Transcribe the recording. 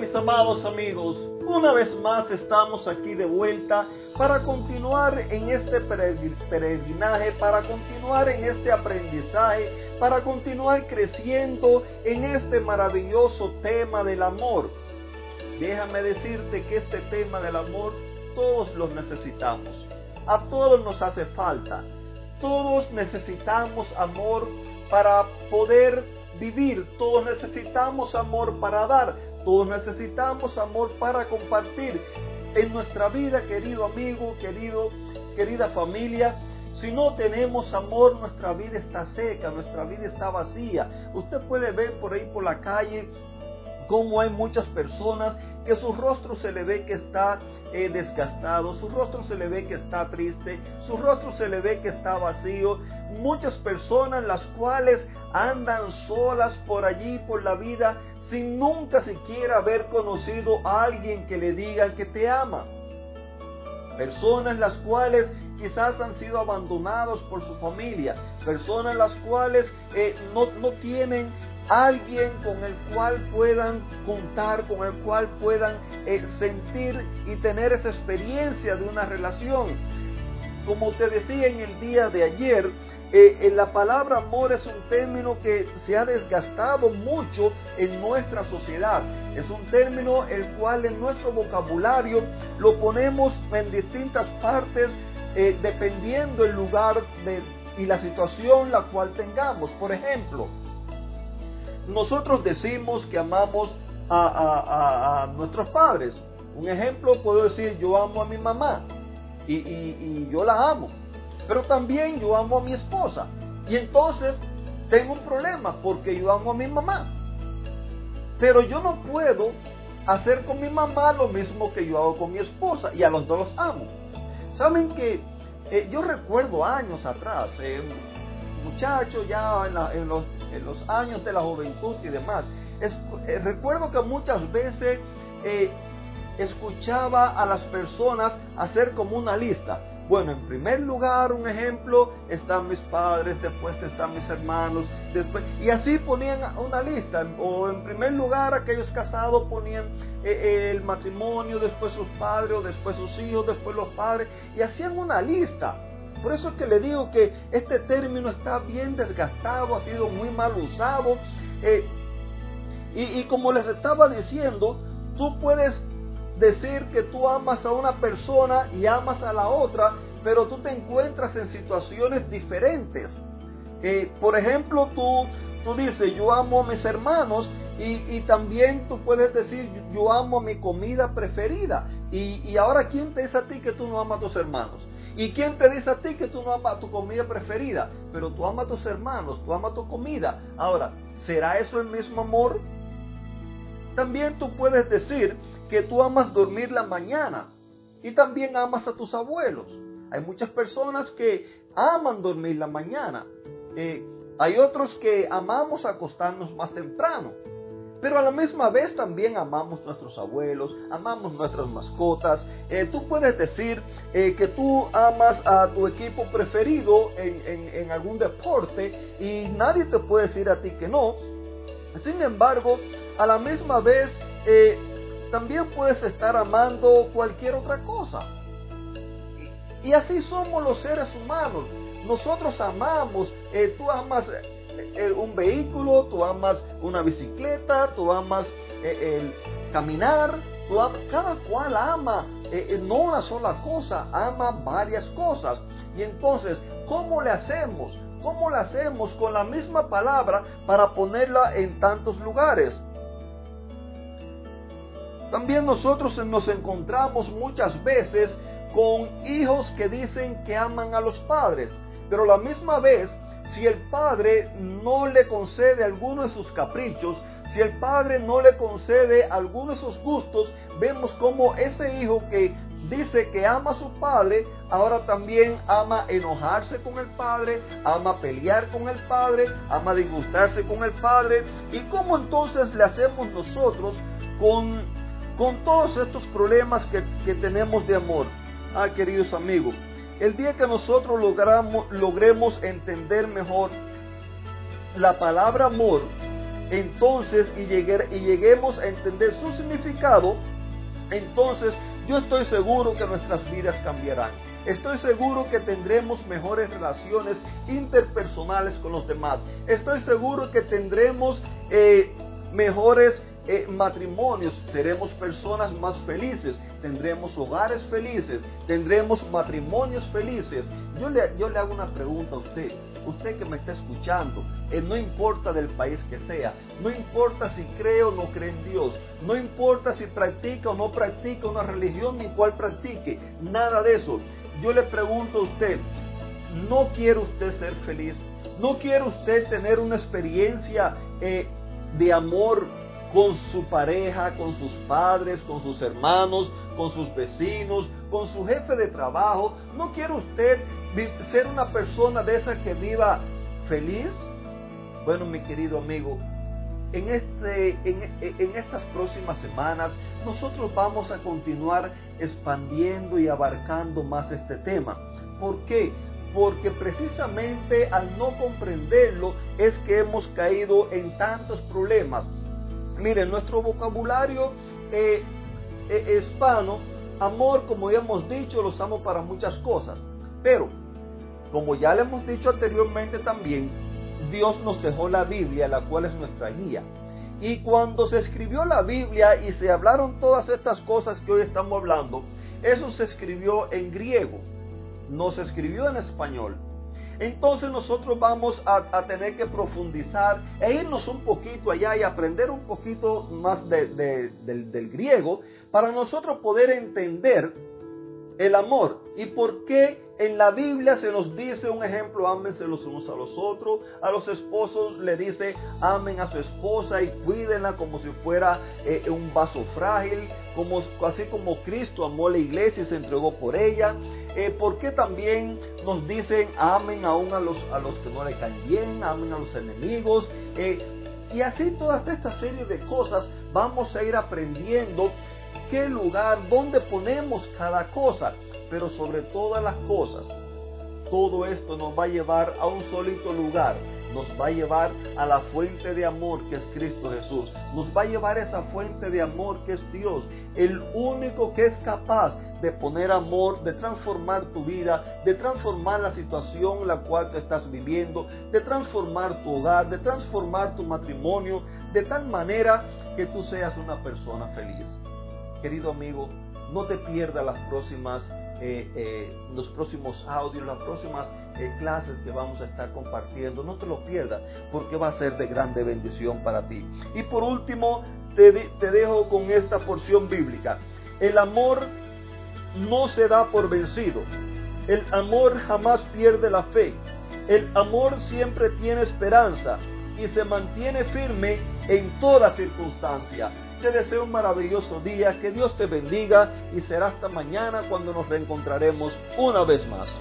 mis amados amigos? Una vez más estamos aquí de vuelta para continuar en este peregrinaje, para continuar en este aprendizaje, para continuar creciendo en este maravilloso tema del amor. Déjame decirte que este tema del amor todos lo necesitamos. A todos nos hace falta. Todos necesitamos amor para poder vivir. Todos necesitamos amor para dar. Todos necesitamos amor para compartir. En nuestra vida, querido amigo, querido, querida familia, si no tenemos amor, nuestra vida está seca, nuestra vida está vacía. Usted puede ver por ahí por la calle cómo hay muchas personas que su rostro se le ve que está eh, desgastado, su rostro se le ve que está triste, su rostro se le ve que está vacío. Muchas personas las cuales andan solas por allí, por la vida, sin nunca siquiera haber conocido a alguien que le diga que te ama. Personas las cuales quizás han sido abandonados por su familia, personas las cuales eh, no, no tienen alguien con el cual puedan contar, con el cual puedan eh, sentir y tener esa experiencia de una relación. Como te decía en el día de ayer, eh, la palabra amor es un término que se ha desgastado mucho en nuestra sociedad. Es un término el cual en nuestro vocabulario lo ponemos en distintas partes eh, dependiendo el lugar y la situación la cual tengamos. Por ejemplo, nosotros decimos que amamos a, nuestros padres. Un ejemplo, puedo decir, yo amo a mi mamá y, yo la amo. Pero también yo amo a mi esposa. Y entonces tengo un problema porque yo amo a mi mamá. Pero yo no puedo hacer con mi mamá lo mismo que yo hago con mi esposa. Y a los dos los amo. Saben que eh, yo recuerdo años atrás, eh, muchachos ya en, los, en, los, años de la juventud y demás. Eh, recuerdo que muchas veces eh, escuchaba a las personas hacer como una lista. Bueno, en primer lugar, un ejemplo, están mis padres, después están mis hermanos, después, y así ponían una lista. O en primer lugar, aquellos casados ponían eh, el matrimonio, después sus padres, o después sus hijos, después los padres, y hacían una lista. Por eso es que le digo que este término está bien desgastado, ha sido muy mal usado. Eh, y, como les estaba diciendo, tú puedes decir que tú amas a una persona y amas a la otra, pero tú te encuentras en situaciones diferentes. Eh, por ejemplo, tú, tú dices, yo amo a mis hermanos y, y, también tú puedes decir, yo amo mi comida preferida. Y, y ahora, ¿quién te dice a ti que tú no amas a tus hermanos? ¿Y quién te dice a ti que tú no amas tu comida preferida? Pero tú amas a tus hermanos, tú amas tu comida. Ahora, ¿será eso el mismo amor? También tú puedes decir que tú amas dormir la mañana y también amas a tus abuelos. Hay muchas personas que aman dormir la mañana. Eh, hay otros que amamos acostarnos más temprano. Pero a la misma vez también amamos nuestros abuelos, amamos nuestras mascotas. Eh, tú puedes decir eh, que tú amas a tu equipo preferido en, algún deporte y nadie te puede decir a ti que no. Sin embargo, a la misma vez eh, también puedes estar amando cualquier otra cosa. Y, así somos los seres humanos. Nosotros amamos, tú amas un vehículo, tú amas una bicicleta, tú amas eh, el caminar, cada cual ama eh, no una sola cosa, ama varias cosas. Y entonces, ¿cómo le hacemos? ¿Cómo le hacemos con la misma palabra para ponerla en tantos lugares? También nosotros nos encontramos muchas veces con hijos que dicen que aman a los padres, pero la misma vez si el padre no le concede alguno de sus caprichos, si el padre no le concede alguno de sus gustos, vemos como ese hijo que dice que ama a su padre, ahora también ama enojarse con el padre, ama pelear con el padre, ama disgustarse con el padre. ¿Y cómo entonces le hacemos nosotros con, con todos estos problemas que, que tenemos de amor? Ah, queridos amigos, el día que nosotros logramos, logremos entender mejor la palabra amor, entonces y, y lleguemos a entender su significado, entonces yo estoy seguro que nuestras vidas cambiarán. Estoy seguro que tendremos mejores relaciones interpersonales con los demás. Estoy seguro que tendremos eh, mejores matrimonios, seremos personas más felices, tendremos hogares felices, tendremos matrimonios felices. Yo le, yo le hago una pregunta a usted, usted que me está escuchando, eh, no importa del país que sea, no importa si cree o no cree en Dios, no importa si practica o no practica una religión ni cuál practique, nada de eso. Yo le pregunto a usted, ¿no quiere usted ser feliz? ¿No quiere usted tener una experiencia eh, de amor con su pareja, con sus padres, con sus hermanos, con sus vecinos, con su jefe de trabajo? ¿No quiere usted ser una persona de esa que viva feliz? Bueno, mi querido amigo, en, este, en, en, estas próximas semanas nosotros vamos a continuar expandiendo y abarcando más este tema. ¿Por qué? Porque precisamente al no comprenderlo es que hemos caído en tantos problemas. Miren, nuestro vocabulario eh, eh, hispano, amor, como ya hemos dicho, lo usamos para muchas cosas. Pero, como ya le hemos dicho anteriormente también, Dios nos dejó la Biblia, la cual es nuestra guía. Y cuando se escribió la Biblia y se hablaron todas estas cosas que hoy estamos hablando, eso se escribió en griego, no se escribió en español. Entonces nosotros vamos a, tener que profundizar e irnos un poquito allá y aprender un poquito más del, griego para nosotros poder entender el amor y por qué en la Biblia se nos dice un ejemplo, ámense los unos a los otros. A los esposos le dice, amen a su esposa y cuídenla como si fuera eh, un vaso frágil, como, así como Cristo amó a la iglesia y se entregó por ella. Eh, ¿Por qué también nos dicen, amen aún a los, a los que no le caen bien, amen a los enemigos? Eh, y así toda esta serie de cosas vamos a ir aprendiendo qué lugar, dónde ponemos cada cosa pero sobre todas las cosas, todo esto nos va a llevar a un solito lugar, nos va a llevar a la fuente de amor que es Cristo Jesús, nos va a llevar a esa fuente de amor que es Dios, el único que es capaz de poner amor, de transformar tu vida, de transformar la situación en la cual tú estás viviendo, de transformar tu hogar, de transformar tu matrimonio, de tal manera que tú seas una persona feliz. Querido amigo, no te pierdas las próximas eh, eh, los próximos audios, las próximas eh, clases que vamos a estar compartiendo. No te lo pierdas porque va a ser de grande bendición para ti. Y por último, te, te dejo con esta porción bíblica. El amor no se da por vencido. El amor jamás pierde la fe. El amor siempre tiene esperanza y se mantiene firme en toda circunstancia. Te deseo un maravilloso día, que Dios te bendiga y será hasta mañana cuando nos reencontraremos una vez más.